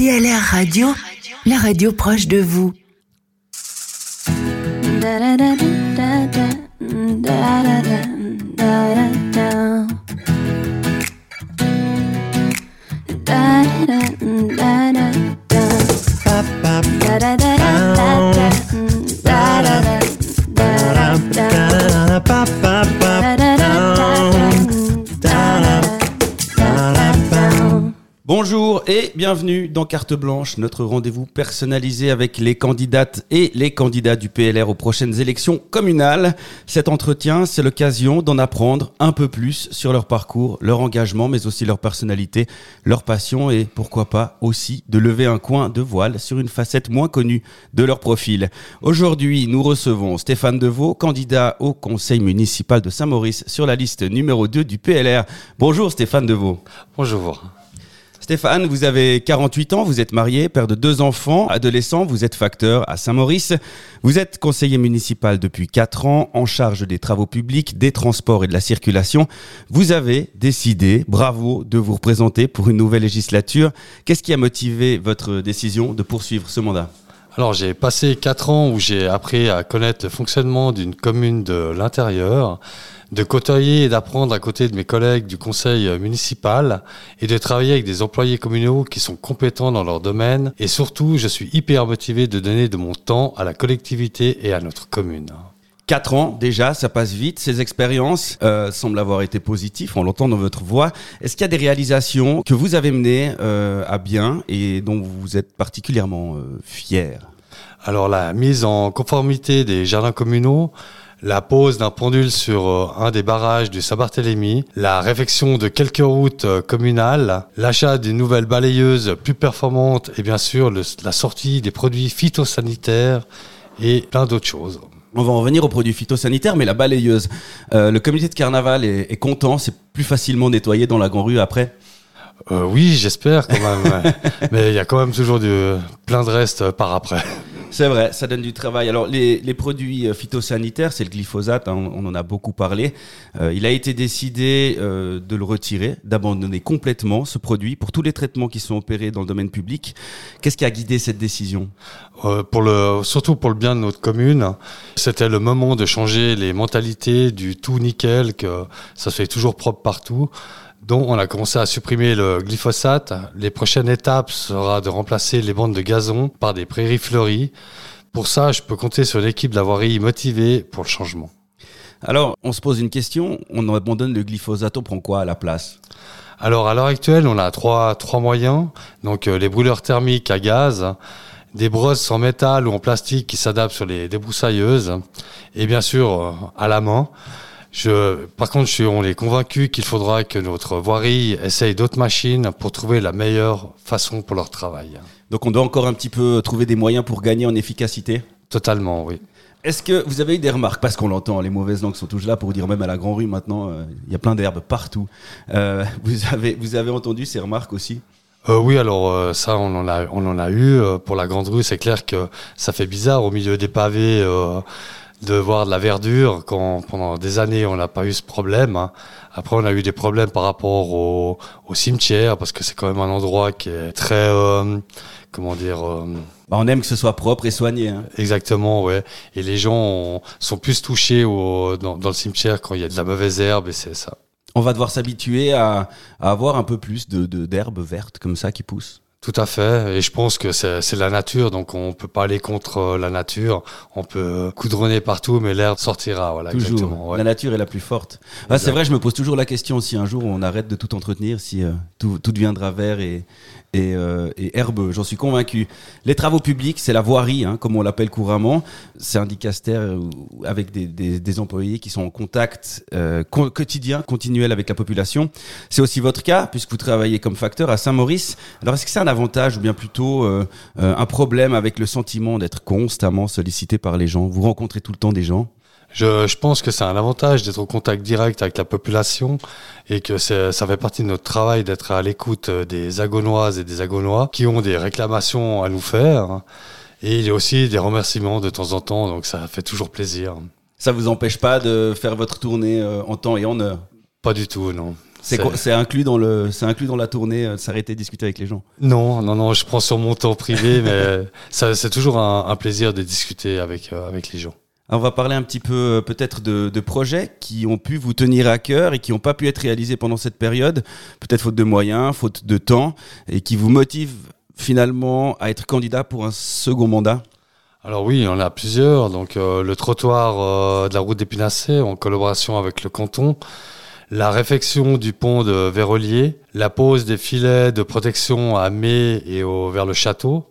PLR Radio, la radio proche de vous. Bonjour et bienvenue dans Carte Blanche, notre rendez-vous personnalisé avec les candidates et les candidats du PLR aux prochaines élections communales. Cet entretien, c'est l'occasion d'en apprendre un peu plus sur leur parcours, leur engagement, mais aussi leur personnalité, leur passion et pourquoi pas aussi de lever un coin de voile sur une facette moins connue de leur profil. Aujourd'hui, nous recevons Stéphane Deveau, candidat au conseil municipal de Saint-Maurice sur la liste numéro 2 du PLR. Bonjour Stéphane Deveau. Bonjour. Stéphane, vous avez 48 ans, vous êtes marié, père de deux enfants, adolescent, vous êtes facteur à Saint-Maurice. Vous êtes conseiller municipal depuis 4 ans, en charge des travaux publics, des transports et de la circulation. Vous avez décidé, bravo, de vous représenter pour une nouvelle législature. Qu'est-ce qui a motivé votre décision de poursuivre ce mandat? Alors j'ai passé quatre ans où j'ai appris à connaître le fonctionnement d'une commune de l'intérieur, de côtoyer et d'apprendre à côté de mes collègues du conseil municipal et de travailler avec des employés communaux qui sont compétents dans leur domaine. Et surtout, je suis hyper motivé de donner de mon temps à la collectivité et à notre commune. Quatre ans déjà, ça passe vite. Ces expériences euh, semblent avoir été positives, on l'entend dans votre voix. Est-ce qu'il y a des réalisations que vous avez menées euh, à bien et dont vous êtes particulièrement euh, fier Alors la mise en conformité des jardins communaux, la pose d'un pendule sur euh, un des barrages du Saint-Barthélemy, la réfection de quelques routes euh, communales, l'achat d'une nouvelle balayeuse plus performante et bien sûr le- la sortie des produits phytosanitaires et plein d'autres choses. On va en revenir aux produits phytosanitaires, mais la balayeuse. Euh, le comité de carnaval est, est content, c'est plus facilement nettoyé dans la grande rue après? Euh, oui, j'espère quand même. Mais il y a quand même toujours du, plein de restes par après. C'est vrai, ça donne du travail. Alors, les, les produits euh, phytosanitaires, c'est le glyphosate, hein, on, en a beaucoup parlé. Euh, il a été décidé euh, de le retirer, d'abandonner complètement ce produit pour tous les traitements qui sont opérés dans le domaine public. Qu'est-ce qui a guidé cette décision? Euh, pour le, surtout pour le bien de notre commune, c'était le moment de changer les mentalités du tout nickel, que ça se fait toujours propre partout. Donc on a commencé à supprimer le glyphosate. Les prochaines étapes sera de remplacer les bandes de gazon par des prairies fleuries. Pour ça, je peux compter sur l'équipe de la voirie motivée pour le changement. Alors, on se pose une question, on abandonne le glyphosate, on prend quoi à la place? Alors à l'heure actuelle, on a trois, trois moyens. Donc euh, les brûleurs thermiques à gaz, des brosses en métal ou en plastique qui s'adaptent sur les débroussailleuses, et bien sûr euh, à la main. Je, par contre, je on est convaincu qu'il faudra que notre voirie essaye d'autres machines pour trouver la meilleure façon pour leur travail. Donc, on doit encore un petit peu trouver des moyens pour gagner en efficacité? Totalement, oui. Est-ce que vous avez eu des remarques? Parce qu'on l'entend, les mauvaises langues sont toujours là pour dire même à la Grand Rue maintenant, euh, il y a plein d'herbes partout. Euh, vous, avez, vous avez entendu ces remarques aussi? Euh, oui, alors euh, ça, on en a, on en a eu euh, pour la grande rue. C'est clair que ça fait bizarre au milieu des pavés euh, de voir de la verdure quand pendant des années on n'a pas eu ce problème. hein. Après, on a eu des problèmes par rapport au, au cimetière parce que c'est quand même un endroit qui est très, euh, comment dire. euh, Bah, On aime que ce soit propre et soigné. hein. Exactement, ouais. Et les gens ont- sont plus touchés au, dans, dans le cimetière quand il y a de la mauvaise herbe et c'est ça. On va devoir s'habituer à, à avoir un peu plus de de- d'herbes vertes comme ça qui poussent. Tout à fait. Et je pense que c'est la nature, donc on peut pas aller contre euh, la nature. On peut coudronner partout, mais l'herbe sortira. Voilà, Toujours. exactement. ouais. La nature est la plus forte. Ah, c'est vrai, je me pose toujours la question si un jour on arrête de tout entretenir, si euh, tout, tout deviendra vert et, et, euh, et herbeux. J'en suis convaincu. Les travaux publics, c'est la voirie, hein, comme on l'appelle couramment. C'est un dicaster euh, avec des, des, des employés qui sont en contact euh, quotidien, continuel avec la population. C'est aussi votre cas, puisque vous travaillez comme facteur à Saint-Maurice. Alors, est-ce que c'est un avantage ou bien plutôt euh, euh, un problème avec le sentiment d'être constamment sollicité par les gens? Vous rencontrez tout le temps des gens? Je, je pense que c'est un avantage d'être au contact direct avec la population et que ça fait partie de notre travail d'être à l'écoute euh, des agonoises et des agonois qui ont des réclamations à nous faire. Et il y a aussi des remerciements de temps en temps, donc ça fait toujours plaisir. Ça vous empêche pas de faire votre tournée euh, en temps et en heure? Pas du tout, non. C'est inclus dans le, c'est inclus dans la tournée, euh, de s'arrêter discuter avec les gens? Non, non, non, je prends sur mon temps privé, mais c'est toujours un, un plaisir de discuter avec, euh, avec les gens. Alors, on va parler un petit peu euh, peut-être de, de projets qui ont pu vous tenir à cœur et qui n'ont pas pu être réalisés pendant cette période, peut-être faute de moyens, faute de temps, et qui vous motivent finalement à être candidat pour un second mandat. Alors oui, on a plusieurs. Donc euh, le trottoir euh, de la route d'Épinacé en collaboration avec le canton, la réfection du pont de Vérolier, la pose des filets de protection à Mai et au, vers le château,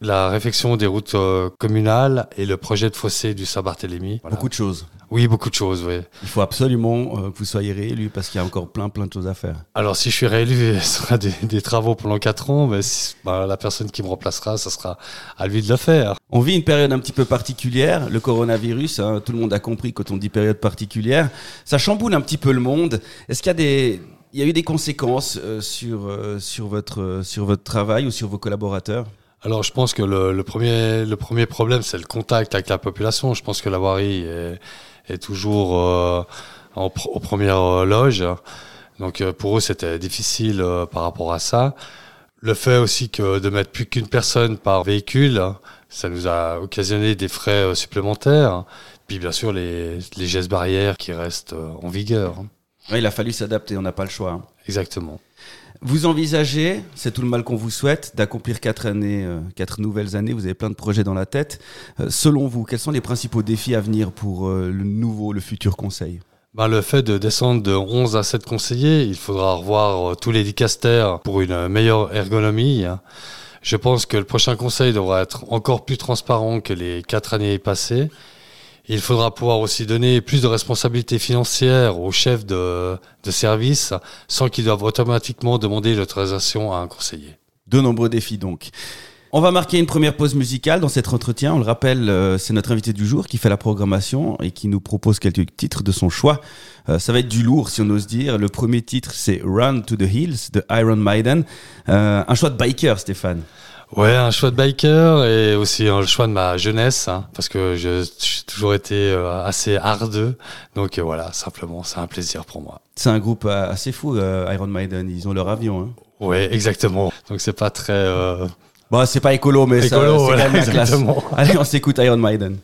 la réfection des routes euh, communales et le projet de fossé du Saint-Barthélemy. Voilà. Beaucoup de choses. Oui, beaucoup de choses, oui. Il faut absolument euh, que vous soyez réélu parce qu'il y a encore plein plein de choses à faire. Alors si je suis réélu, ce sera des, des travaux pendant quatre ans, mais si- bah, la personne qui me remplacera, ça sera à lui de le faire. On vit une période un petit peu particulière, le coronavirus, hein, tout le monde a compris quand on dit période particulière, ça chamboule un petit peu le monde. Est-ce qu'il y a des il y a eu des conséquences euh, sur euh, sur votre euh, sur votre travail ou sur vos collaborateurs? Alors, je pense que le, le premier, le premier problème, c'est le contact avec la population. Je pense que la voirie est, est toujours euh, en, aux premières euh, loges. Donc, euh, pour eux, c'était difficile euh, par rapport à ça. Le fait aussi que de mettre plus qu'une personne par véhicule, ça nous a occasionné des frais euh, supplémentaires. Puis, bien sûr, les, les gestes barrières qui restent en vigueur. Ouais, Il a fallu s'adapter, on n'a pas le choix. hein. Exactement. Vous envisagez, c'est tout le mal qu'on vous souhaite, d'accomplir quatre années, euh, quatre nouvelles années. Vous avez plein de projets dans la tête. Euh, selon vous, quels sont les principaux défis à venir pour euh, le nouveau, le futur conseil? Ben, le fait de descendre de 11 à 7 conseillers, il faudra revoir tous les dicastères pour une meilleure ergonomie. Je pense que le prochain conseil devra être encore plus transparent que les quatre années passées. Il faudra pouvoir aussi donner plus de responsabilités financières aux chefs de, de service sans qu'ils doivent automatiquement demander l'autorisation à un conseiller. De nombreux défis donc. On va marquer une première pause musicale dans cet entretien. On le rappelle, euh, c'est notre invité du jour qui fait la programmation et qui nous propose quelques titres de son choix. Euh, ça va être du lourd, si on ose dire. Le premier titre, c'est Run to the Hills de Iron Maiden. Euh, un choix de biker, Stéphane. Ouais, un choix de biker et aussi euh, le choix de ma jeunesse, hein, parce que je- j'ai toujours été euh, assez ardeux. Donc euh, voilà, simplement, c'est un plaisir pour moi. C'est un groupe euh, assez fou, euh, Iron Maiden. Ils ont leur avion. Hein. Ouais, exactement. Donc c'est pas très euh, Bon, c'est pas écolo, mais écolo, voilà, quand même la classe. exactement. Allez, on s'écoute Iron Maiden.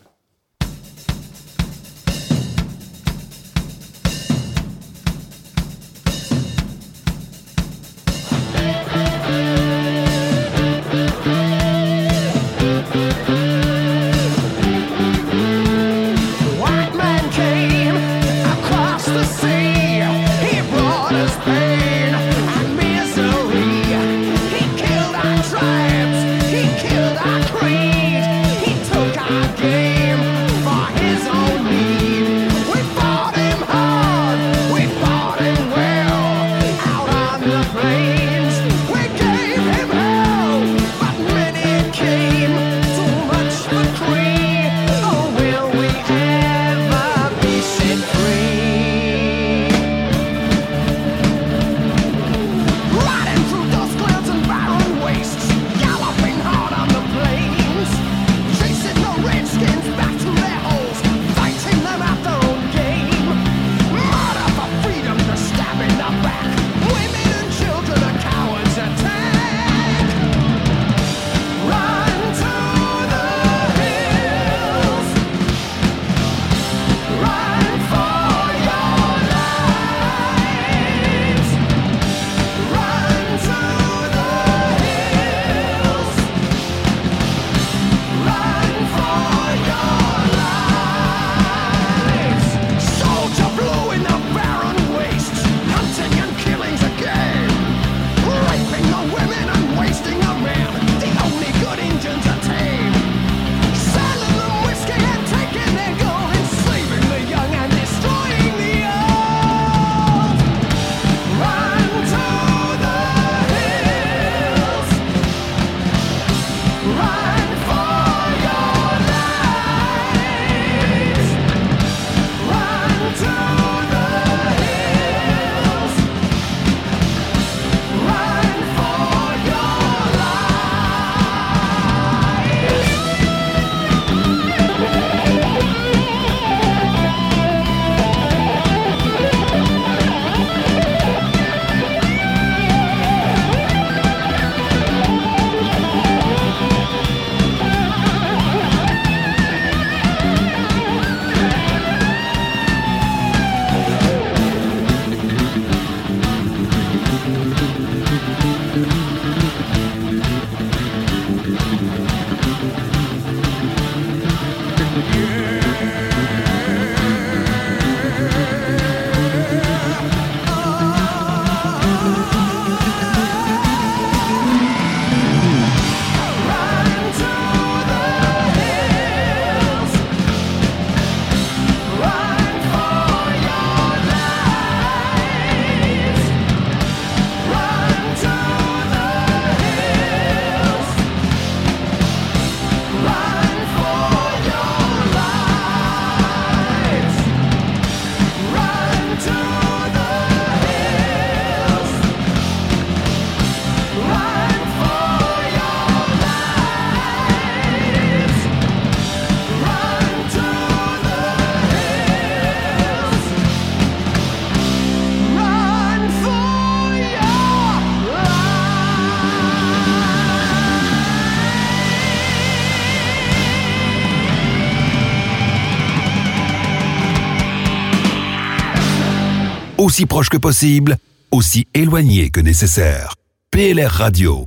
Aussi proche que possible, aussi éloigné que nécessaire. PLR Radio.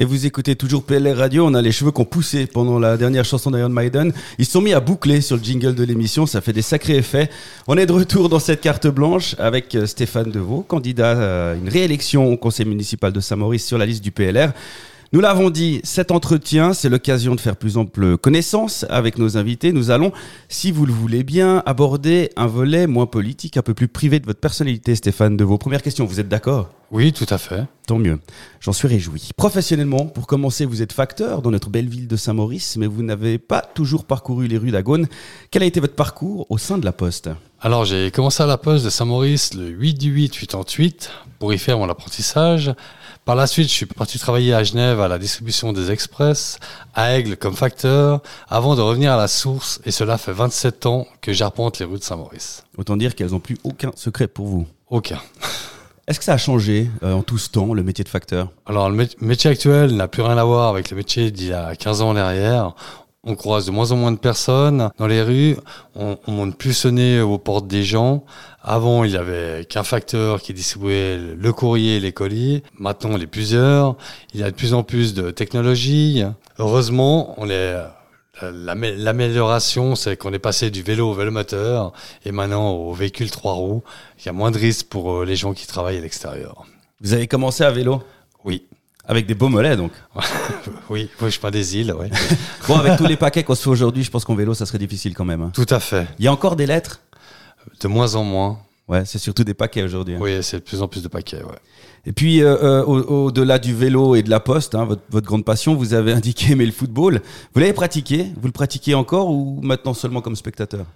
Et vous écoutez toujours PLR Radio, on a les cheveux qu'on poussé pendant la dernière chanson d'Iron Maiden. Ils sont mis à boucler sur le jingle de l'émission, ça fait des sacrés effets. On est de retour dans cette carte blanche avec euh, Stéphane Deveau, candidat à une réélection au conseil municipal de Saint-Maurice sur la liste du PLR. Nous l'avons dit, cet entretien, c'est l'occasion de faire plus ample connaissance avec nos invités. Nous allons, si vous le voulez bien, aborder un volet moins politique, un peu plus privé de votre personnalité, Stéphane Deveau. Première question, vous êtes d'accord? Oui, tout à fait. Tant mieux. J'en suis réjoui. Professionnellement, pour commencer, vous êtes facteur dans notre belle ville de Saint-Maurice, mais vous n'avez pas toujours parcouru les rues d'Agone. Quel a été votre parcours au sein de la Poste? Alors, j'ai commencé à la poste de Saint-Maurice le 8 du 8 88 pour y faire mon apprentissage. Par la suite, je suis parti travailler à Genève à la distribution des express, à Aigle comme facteur, avant de revenir à la source, et cela fait 27 ans que j'arpente les rues de Saint-Maurice. Autant dire qu'elles n'ont plus aucun secret pour vous. Aucun. Est-ce que ça a changé euh, en tout ce temps, le métier de facteur? Alors, le mé- métier actuel n'a plus rien à voir avec le métier d'il y a 15 ans en arrière. On croise de moins en moins de personnes dans les rues. On, on monte plus sonner aux portes des gens. Avant, il y avait qu'un facteur qui distribuait le courrier et les colis. Maintenant, y a plusieurs. Il y a de plus en plus de technologie. Heureusement, on est L'amélioration, c'est qu'on est passé du vélo au vélomoteur et maintenant au véhicule trois roues. Il y a moins de risques pour euh, les gens qui travaillent à l'extérieur. Vous avez commencé à vélo? Oui. Avec des beaux mollets, donc. Oui, oui, je suis pas des îles, oui. Bon, avec tous les paquets qu'on se fait aujourd'hui, je pense qu'en vélo, ça serait difficile quand même. hein. Tout à fait. Il y a encore des lettres? De moins en moins. Ouais, c'est surtout des paquets aujourd'hui. hein. Oui, c'est de plus en plus de paquets, ouais. Et puis, euh, euh, au- au-delà du vélo et de la poste, hein, votre, votre grande passion, vous avez indiqué aimer le football. Vous l'avez pratiqué? Vous le pratiquez encore ou maintenant seulement comme spectateur?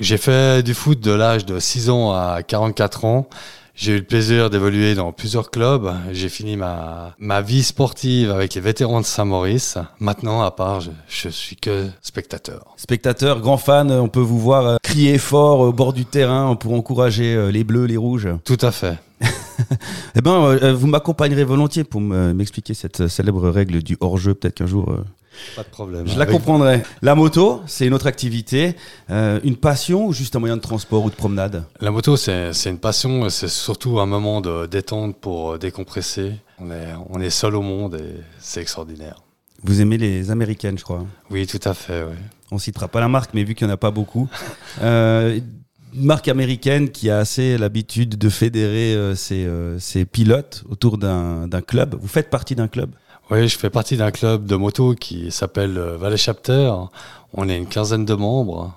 J'ai fait du foot de l'âge de 6 ans à 44 ans. J'ai eu le plaisir d'évoluer dans plusieurs clubs. J'ai fini ma, ma vie sportive avec les vétérans de Saint-Maurice. Maintenant, à part, je, je suis que spectateur. Spectateur, grand fan, on peut vous voir euh, crier fort au bord du terrain pour encourager euh, les bleus, les rouges. Tout à fait. Eh ben, euh, vous m'accompagnerez volontiers pour me- m'expliquer cette célèbre règle du hors-jeu. Peut-être qu'un jour, Pas de problème. je la comprendrai. La moto, c'est une autre activité, euh, une passion ou juste un moyen de transport ou de promenade La moto, c'est c'est une passion, c'est surtout un moment de détente pour euh, décompresser. On est, on est seul au monde et c'est extraordinaire. Vous aimez les américaines, je crois. Oui, tout à fait, oui. On citera pas la marque, mais vu qu'il n'y en a pas beaucoup. Euh, une marque américaine qui a assez l'habitude de fédérer euh, ses, euh, ses pilotes autour d'un d'un club. Vous faites partie d'un club? Oui, je fais partie d'un club de moto qui s'appelle euh, Valley Chapter. On est une quinzaine de membres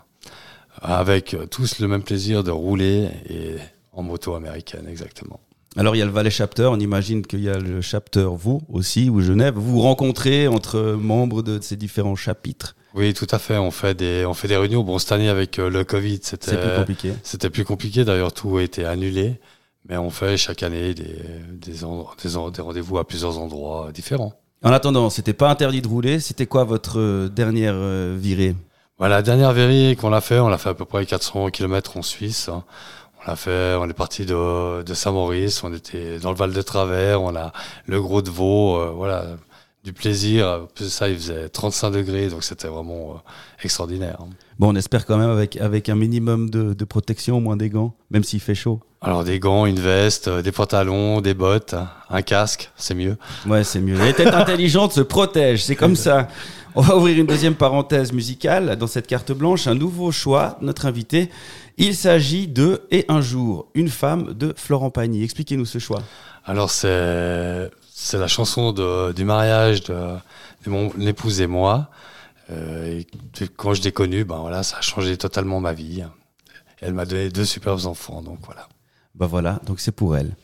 avec euh, tous le même plaisir de rouler et en moto américaine, exactement. Alors il y a le Valais Chapter, on imagine qu'il y a le Chapter Vaud aussi, ou Genève. Vous vous rencontrez entre membres de ces différents chapitres. Oui, tout à fait. On fait des, on fait des réunions. Bon, cette année avec euh, le Covid, c'était plus compliqué. C'était plus compliqué. D'ailleurs, tout a été annulé. Mais on fait chaque année des, des, des, des rendez-vous à plusieurs endroits différents. En attendant, c'était pas interdit de rouler. C'était quoi votre euh, dernière euh, virée? Voilà, la dernière vérie qu'on a fait, on l'a fait à peu près 400 km en Suisse. hein. On l'a fait, on est parti de, de Saint-Maurice, on était dans le Val de Travers, on a le Gros de Vaud, euh, voilà, du plaisir. Plus ça, il faisait 35 degrés, donc c'était vraiment euh, extraordinaire. hein. Bon, on espère quand même avec, avec un minimum de, de protection, au moins des gants, même s'il fait chaud. Alors des gants, une veste, euh, des pantalons, des bottes, un casque, c'est mieux. Ouais, c'est mieux. Les têtes intelligentes se protègent, c'est comme ça. On va ouvrir une deuxième parenthèse musicale dans cette carte blanche, un nouveau choix, notre invité. Il s'agit de Et un jour, une femme de Florent Pagny. Expliquez-nous ce choix. Alors c'est c'est la chanson de, du mariage de, de mon épouse et moi. Euh, et quand je l'ai connue, ben voilà, ça a changé totalement ma vie. Elle m'a donné deux superbes enfants, donc voilà. Bah voilà, donc c'est pour elle.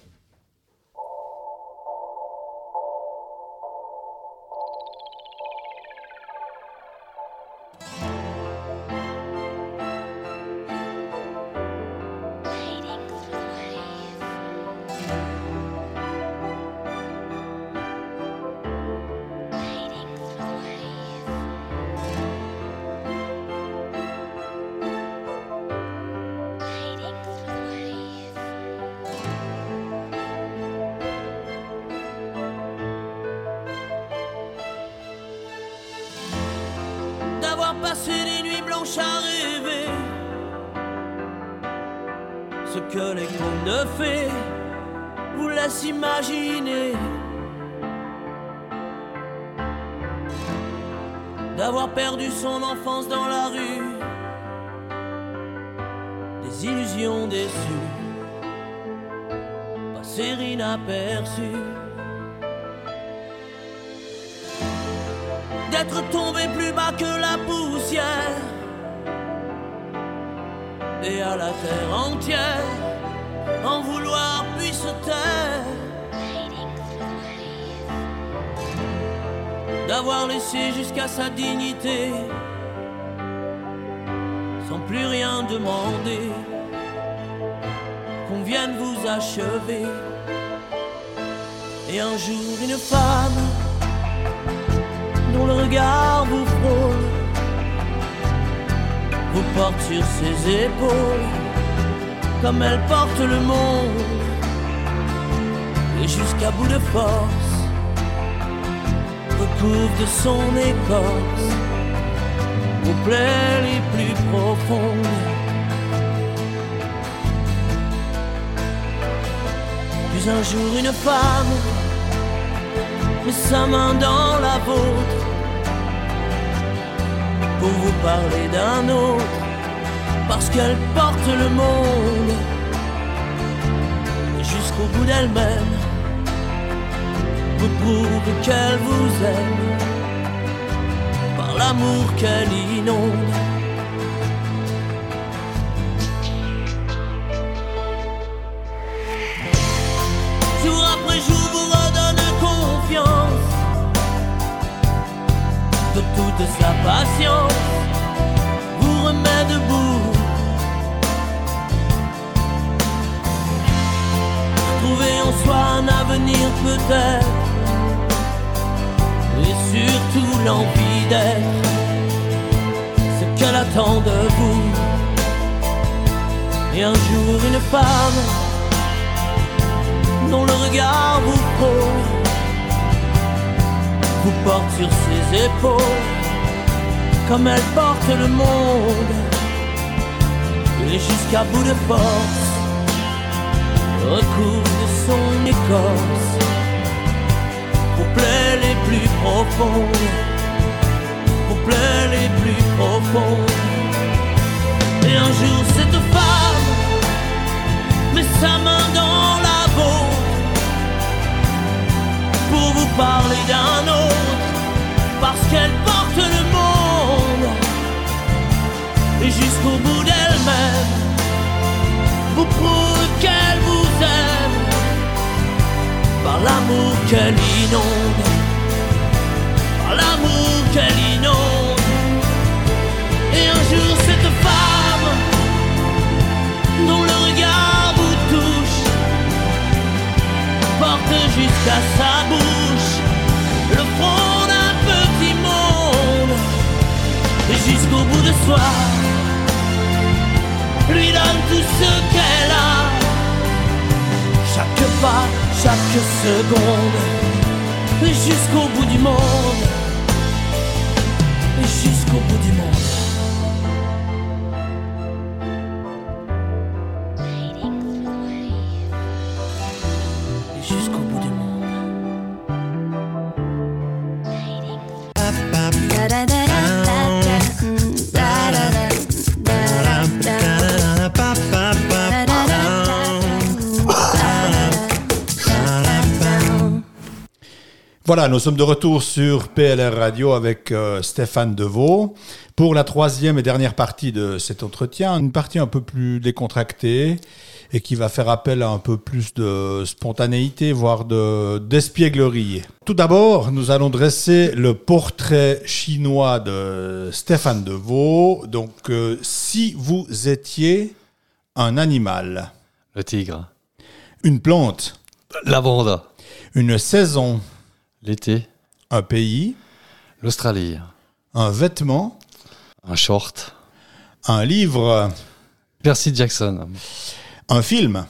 Vous laissent imaginer. D'avoir perdu son enfance dans la rue, des illusions déçues, passer inaperçues. D'être tombé plus bas que la poussière et à la terre entière en vouloir puis se taire. D'avoir laissé jusqu'à sa dignité sans plus rien demander qu'on vienne vous achever. Et un jour une femme dont le regard vous frôle vous porte sur ses épaules comme elle porte le monde et jusqu'à bout de force recouvre de son écorce aux plaies les plus profondes. Puis un jour une femme met sa main dans la vôtre pour vous parler d'un autre, parce qu'elle porte le monde jusqu'au bout d'elle-même, vous prouve qu'elle vous aime par l'amour qu'elle inonde. Jour après jour vous redonne confiance de toute sa patience vous remet debout. Trouver en soi un avenir peut-être, et surtout l'envie d'être ce qu'elle attend de vous. Et un jour une femme dont le regard vous frôle vous porte sur ses épaules comme elle porte le monde et jusqu'à bout de force recouvre son écorce aux plaies les plus profondes aux plaies les plus chaque seconde jusqu'au bout du monde. Et jusqu'au bout du monde Voilà, nous sommes de retour sur PLR Radio avec euh, Stéphane Deveau pour la troisième et dernière partie de cet entretien, une partie un peu plus décontractée et qui va faire appel à un peu plus de spontanéité, voire de d'espièglerie. Tout d'abord, nous allons dresser le portrait chinois de Stéphane Deveau. Donc, euh, si vous étiez un animal, Le tigre. une plante, Lavande. une saison, L'été. un pays, L'Australie. un vêtement, Un short. un livre, Percy Jackson. un film,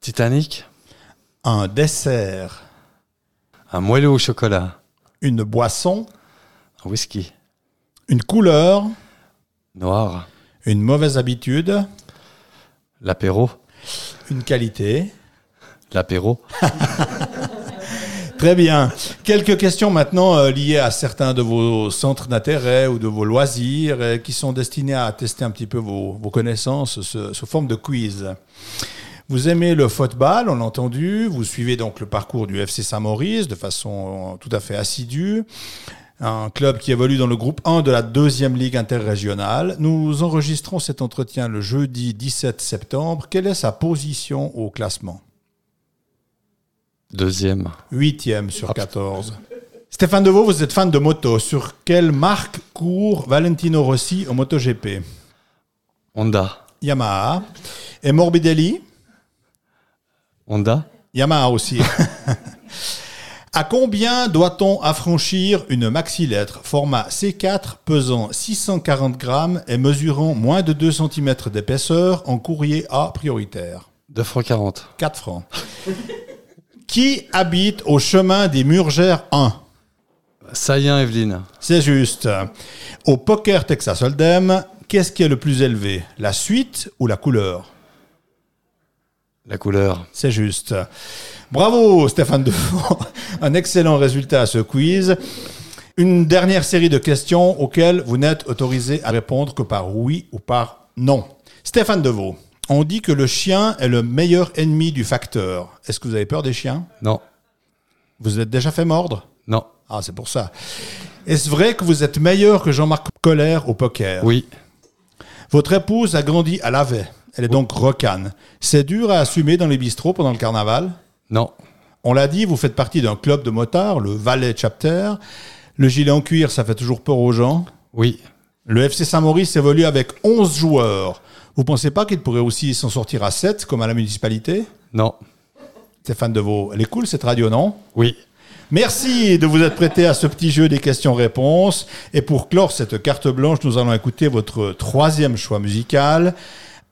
Titanic. un dessert, Un moelleux au chocolat. une boisson, Un whisky. Une couleur, Noir. une mauvaise habitude, L'apéro. une qualité. L'apéro. Très bien. Quelques questions maintenant euh, liées à certains de vos centres d'intérêt ou de vos loisirs euh, qui sont destinés à tester un petit peu vos, connaissances ce- sous forme de quiz. Vous aimez le football, on l'a entendu. Vous suivez donc le parcours du FC Saint-Maurice de façon euh, tout à fait assidue. Un club qui évolue dans le groupe 1 de la deuxième ligue interrégionale. Nous enregistrons cet entretien le jeudi 17 septembre. Quelle est sa position au classement? Deuxième. Huitième sur 14. Stéphane Deveau, vous êtes fan de moto. Sur quelle marque court Valentino Rossi au MotoGP? Honda. Yamaha. Et Morbidelli? Honda. Yamaha aussi. à combien doit-on affranchir une maxi-lettre? Format C4 pesant 640 grammes et mesurant moins de 2 cm d'épaisseur en courrier A prioritaire 2 francs 40. 4 francs. Qui habite au chemin des Murgères 1 Sayen Evelyne. C'est juste. Au poker Texas Hold'em, qu'est-ce qui est le plus élevé? La suite ou la couleur? La couleur. C'est juste. Bravo Stéphane Defort. Un excellent résultat à ce quiz. Une dernière série de questions auxquelles vous n'êtes autorisé à répondre que par oui ou par non. Stéphane Deveau, on dit que le chien est le meilleur ennemi du facteur. Est-ce que vous avez peur des chiens? Non. Vous êtes déjà fait mordre? Non. Ah, c'est pour ça. Est-ce vrai que vous êtes meilleur que Jean-Marc Colère au poker? Oui. Votre épouse a grandi à Lavet. Elle est donc rocane. C'est dur à assumer dans les bistrots pendant le carnaval? Non. On l'a dit, vous faites partie d'un club de motards, le Valais Chapter. Le gilet en cuir, ça fait toujours peur aux gens? Oui. Le FC Saint-Maurice évolue avec 11 joueurs. Vous pensez pas qu'il pourrait aussi s'en sortir à 7, comme à la municipalité? Non. Stéphane Deveau, elle est cool cette radio, non? Oui. Merci de vous être prêté à ce petit jeu des questions-réponses. Et pour clore cette carte blanche, nous allons écouter votre troisième choix musical.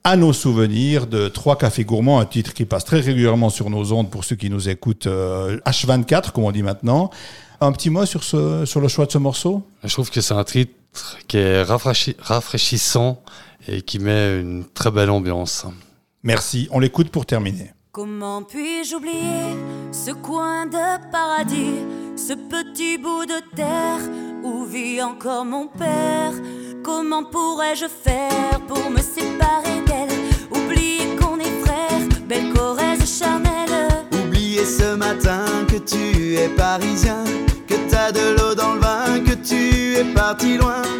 À nos souvenirs de Trois Cafés Gourmands, un titre qui passe très régulièrement sur nos ondes pour ceux qui nous écoutent euh, H24, comme on dit maintenant. Un petit mot sur, ce, sur le choix de ce morceau? Je trouve que c'est un titre qui est rafraîchi- rafraîchissant et qui met une très belle ambiance. Merci, on l'écoute pour terminer. Comment puis-je oublier ce coin de paradis, ce petit bout de terre où vit encore mon père? Comment pourrais-je faire pour me séparer d'elle? Oublier qu'on est frères, belle Corrèze charnelle Oublier ce matin que tu es parisien, que t'as de l'eau dans le vin, que tu es parti loin.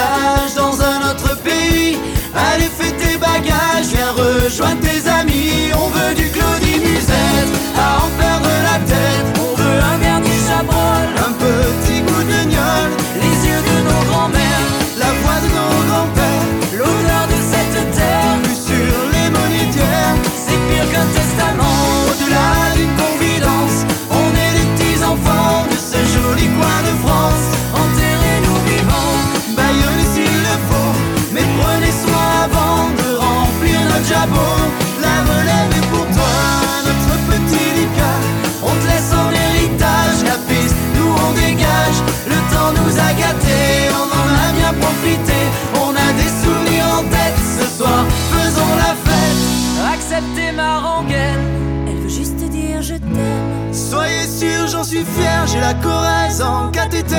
j'en suis fier, j'ai la Corrèze en cathéter.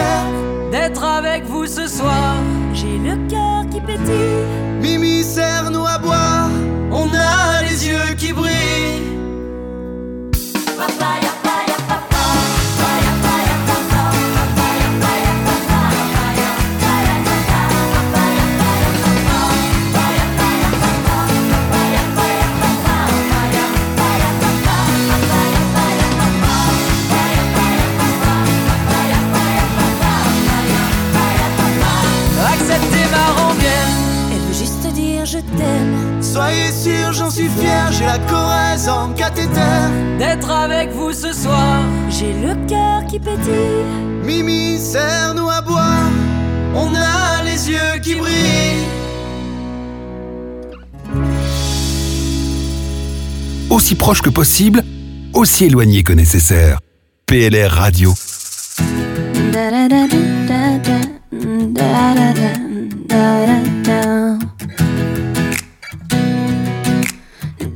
D'être avec vous ce soir. J'ai le cœur qui pétille Mimi sert nous à boire, on a les yeux qui brillent. Sans cathéter. d'être avec vous ce soir. J'ai le cœur qui pétille. Mimi, serre-nous à boire. On a les yeux qui brillent. Aussi proche que possible, aussi éloigné que nécessaire. PLR Radio.